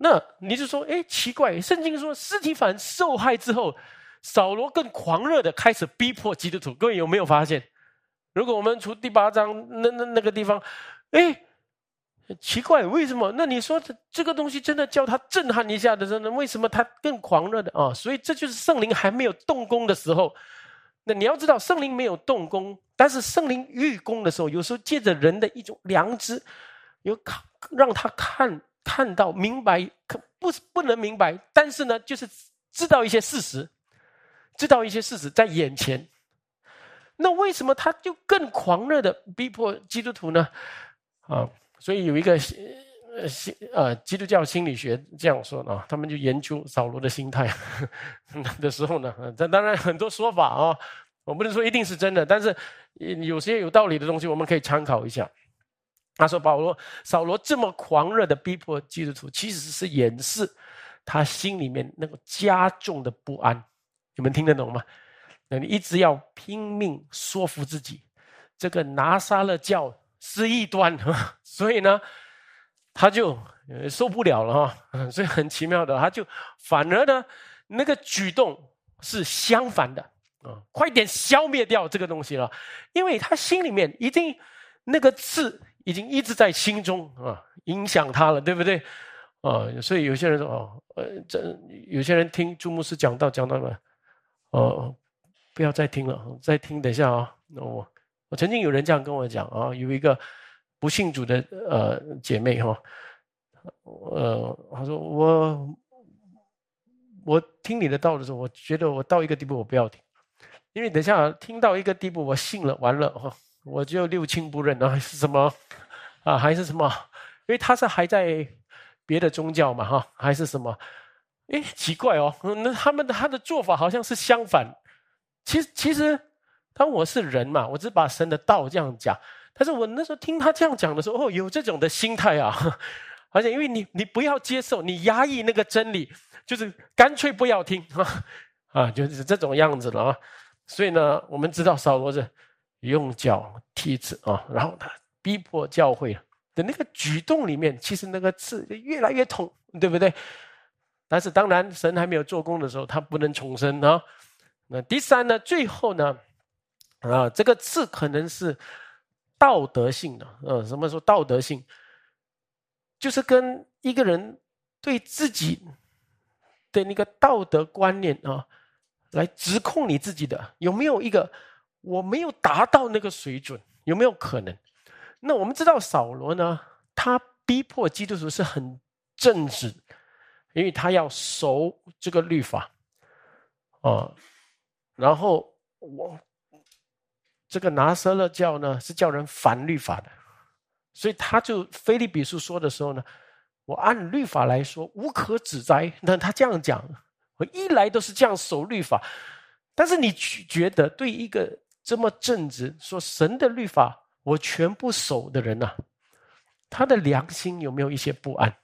那你就说，哎，奇怪，圣经说，斯提凡受害之后，扫罗更狂热的开始逼迫基督徒。各位有没有发现？如果我们从第八章那那那个地方，哎，奇怪，为什么？那你说这这个东西真的叫他震撼一下的时候，为什么他更狂热的啊？所以这就是圣灵还没有动工的时候。那你要知道，圣灵没有动工。但是圣灵预工的时候，有时候借着人的一种良知，有看让他看看到明白，可不不能明白。但是呢，就是知道一些事实，知道一些事实在眼前。那为什么他就更狂热的逼迫基督徒呢？啊，所以有一个呃心呃基督教心理学这样说啊，他们就研究扫罗的心态 的时候呢，这当然很多说法啊。我不能说一定是真的，但是有些有道理的东西，我们可以参考一下。他说：“保罗、扫罗这么狂热的逼迫基督徒，其实是掩饰他心里面那个加重的不安。你们听得懂吗？那你一直要拼命说服自己，这个拿撒勒教是异端，所以呢，他就受不了了哈。所以很奇妙的，他就反而呢，那个举动是相反的。”啊，快点消灭掉这个东西了，因为他心里面已经那个刺已经一直在心中啊，影响他了，对不对？啊，所以有些人说哦，呃，这有些人听朱牧师讲到讲到了，哦，不要再听了，再听等一下啊。那我我曾经有人这样跟我讲啊，有一个不信主的呃姐妹哈，呃，她说我我听你的道的时候，我觉得我到一个地步，我不要听。因为等下听到一个地步，我信了，完了哈，我就六亲不认啊，是什么啊？还是什么？因为他是还在别的宗教嘛哈，还是什么？哎，奇怪哦，那他们的他的做法好像是相反。其实其实，当我是人嘛，我只把神的道这样讲。但是我那时候听他这样讲的时候，哦，有这种的心态啊，而且因为你你不要接受，你压抑那个真理，就是干脆不要听啊 啊，就是这种样子了啊。所以呢，我们知道扫罗是用脚踢刺啊，然后他逼迫教会的那个举动里面，其实那个刺越来越痛，对不对？但是当然，神还没有做工的时候，他不能重生啊。那第三呢，最后呢，啊，这个刺可能是道德性的，呃，什么说道德性？就是跟一个人对自己的那个道德观念啊。来指控你自己的有没有一个我没有达到那个水准有没有可能？那我们知道扫罗呢，他逼迫基督徒是很正直，因为他要守这个律法啊。然后我这个拿撒勒教呢是叫人反律法的，所以他就菲利比书说的时候呢，我按律法来说无可指摘。那他这样讲。我一来都是这样守律法，但是你觉得对一个这么正直、说神的律法我全部守的人呐，他的良心有没有一些不安？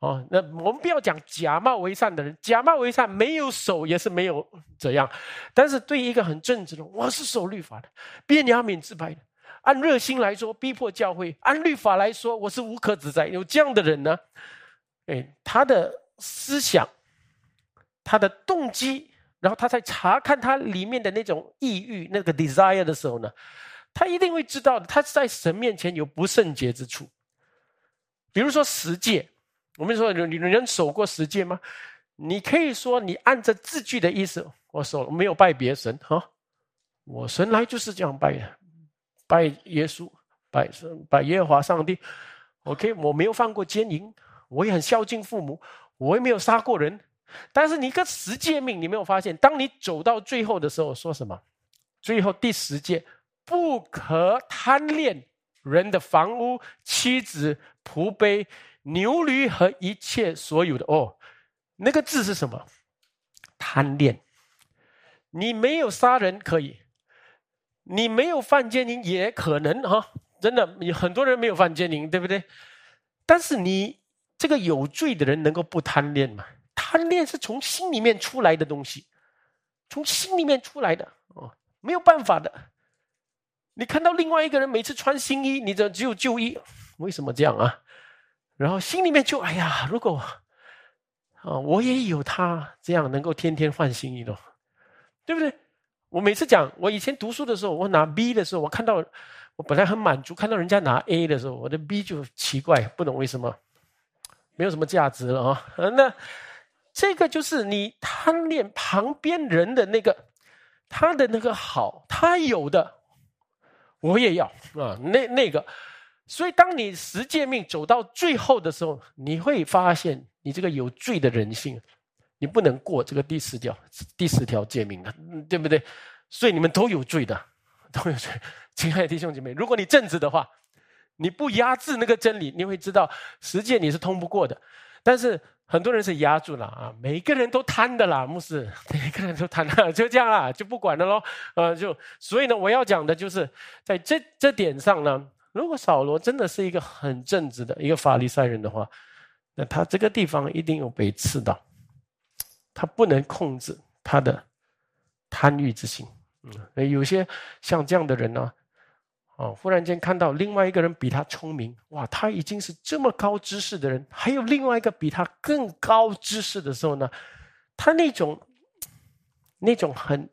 哦，那我们不要讲假冒为善的人，假冒为善没有守也是没有怎样，但是对于一个很正直的，我是守律法的，边良敏自白的，按热心来说逼迫教会，按律法来说我是无可指摘。有这样的人呢，哎，他的。思想，他的动机，然后他在查看他里面的那种抑郁、那个 desire 的时候呢，他一定会知道他在神面前有不圣洁之处。比如说十戒，我们说你人守过十诫吗？你可以说你按着字句的意思，我守没有拜别神哈，我神来就是这样拜的，拜耶稣，拜神，拜耶和华上帝。OK，我没有犯过奸淫，我也很孝敬父母。我也没有杀过人。但是你个十诫命，你没有发现？当你走到最后的时候，说什么？最后第十诫，不可贪恋人的房屋、妻子、仆婢、牛驴和一切所有的。哦，那个字是什么？贪恋。你没有杀人可以，你没有犯奸淫也可能哈。真的，你很多人没有犯奸淫，对不对？但是你这个有罪的人能够不贪恋吗？贪恋是从心里面出来的东西，从心里面出来的哦，没有办法的。你看到另外一个人每次穿新衣，你这只有旧衣，为什么这样啊？然后心里面就哎呀，如果啊，我也有他这样能够天天换新衣的，对不对？我每次讲，我以前读书的时候，我拿 B 的时候，我看到我本来很满足，看到人家拿 A 的时候，我的 B 就奇怪，不懂为什么，没有什么价值了啊？那。这个就是你贪恋旁边人的那个，他的那个好，他有的，我也要啊，那那个，所以当你十诫命走到最后的时候，你会发现你这个有罪的人性，你不能过这个第十条第十条诫命的，对不对？所以你们都有罪的，都有罪。亲爱的弟兄姐妹，如果你正直的话，你不压制那个真理，你会知道十诫你是通不过的，但是。很多人是压住了啊，每个人都贪的啦，牧师，每个人都贪了，就这样啦，就不管了喽。呃，就所以呢，我要讲的就是在这这点上呢，如果扫罗真的是一个很正直的一个法利赛人的话，那他这个地方一定有被刺到，他不能控制他的贪欲之心。嗯，有些像这样的人呢。哦，忽然间看到另外一个人比他聪明，哇，他已经是这么高知识的人，还有另外一个比他更高知识的时候呢，他那种那种很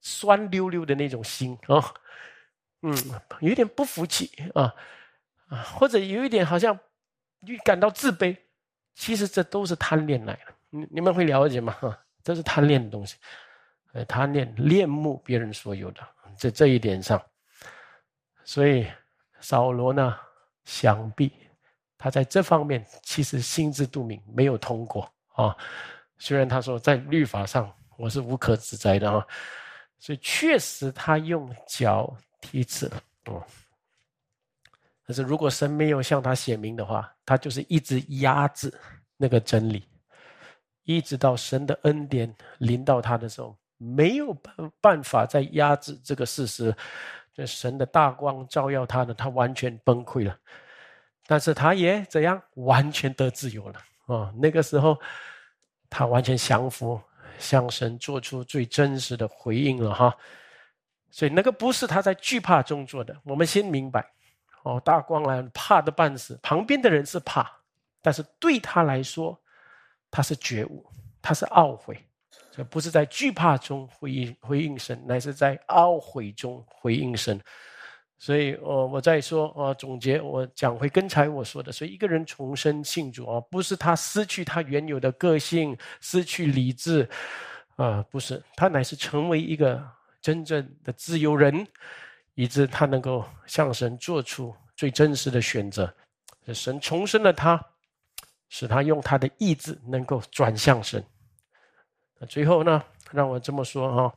酸溜溜的那种心啊，嗯，有点不服气啊啊，或者有一点好像预感到自卑，其实这都是贪恋来的，你你们会了解吗？哈，这是贪恋的东西，呃，贪恋恋慕别人所有的，在这一点上。所以扫罗呢，想必他在这方面其实心知肚明，没有通过啊。虽然他说在律法上我是无可指摘的啊，所以确实他用脚踢刺了哦。可是如果神没有向他显明的话，他就是一直压制那个真理，一直到神的恩典临到他的时候，没有办办法再压制这个事实。这神的大光照耀他呢，他完全崩溃了，但是他也怎样，完全得自由了啊！那个时候，他完全降服，向神做出最真实的回应了哈。所以那个不是他在惧怕中做的。我们先明白哦，大光来怕的半死，旁边的人是怕，但是对他来说，他是觉悟，他是懊悔。这不是在惧怕中回应回应神，乃是在懊悔中回应神。所以，我我在说，啊，总结我讲回刚才我说的，所以一个人重生信主啊，不是他失去他原有的个性，失去理智，啊，不是，他乃是成为一个真正的自由人，以致他能够向神做出最真实的选择。神重生了他，使他用他的意志能够转向神。那最后呢，让我这么说哈，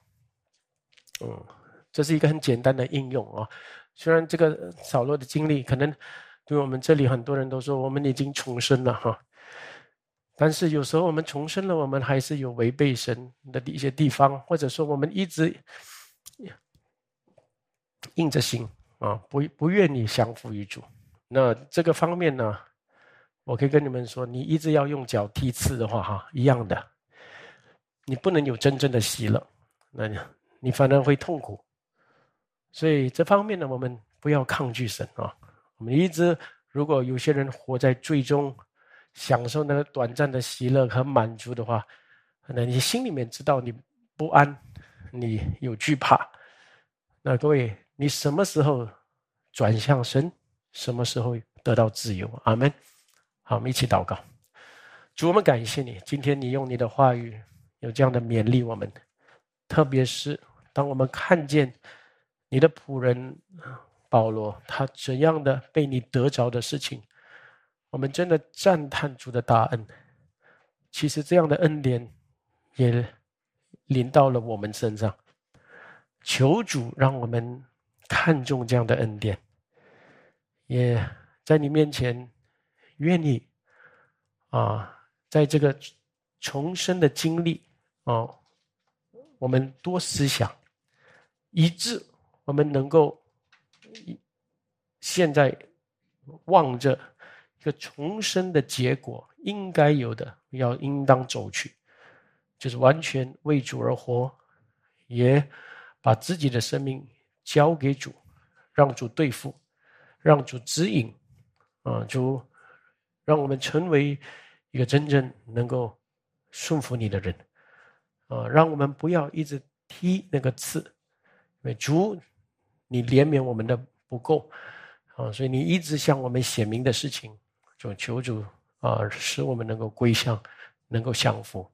嗯，这是一个很简单的应用啊。虽然这个扫落的经历可能对我们这里很多人都说我们已经重生了哈，但是有时候我们重生了，我们还是有违背神的一些地方，或者说我们一直硬着心啊，不不愿意降服于主。那这个方面呢，我可以跟你们说，你一直要用脚踢刺的话哈，一样的。你不能有真正的喜乐，那你你反而会痛苦。所以这方面呢，我们不要抗拒神啊。我们一直，如果有些人活在最终享受那个短暂的喜乐和满足的话，那你心里面知道你不安，你有惧怕。那各位，你什么时候转向神？什么时候得到自由？阿门。好，我们一起祷告。主，我们感谢你，今天你用你的话语。有这样的勉励我们，特别是当我们看见你的仆人保罗他怎样的被你得着的事情，我们真的赞叹主的大恩。其实这样的恩典也临到了我们身上。求主让我们看重这样的恩典，也在你面前愿意啊，在这个重生的经历啊，我们多思想，以致我们能够现在望着一个重生的结果应该有的，要应当走去，就是完全为主而活，也。把自己的生命交给主，让主对付，让主指引，啊，主让我们成为一个真正能够顺服你的人，啊，让我们不要一直踢那个刺，因为主，你怜悯我们的不够，啊，所以你一直向我们显明的事情，就求主啊，使我们能够归向，能够降服，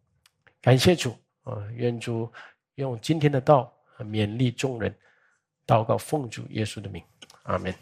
感谢主啊，愿主用今天的道。勉励众人，祷告奉主耶稣的名，阿门。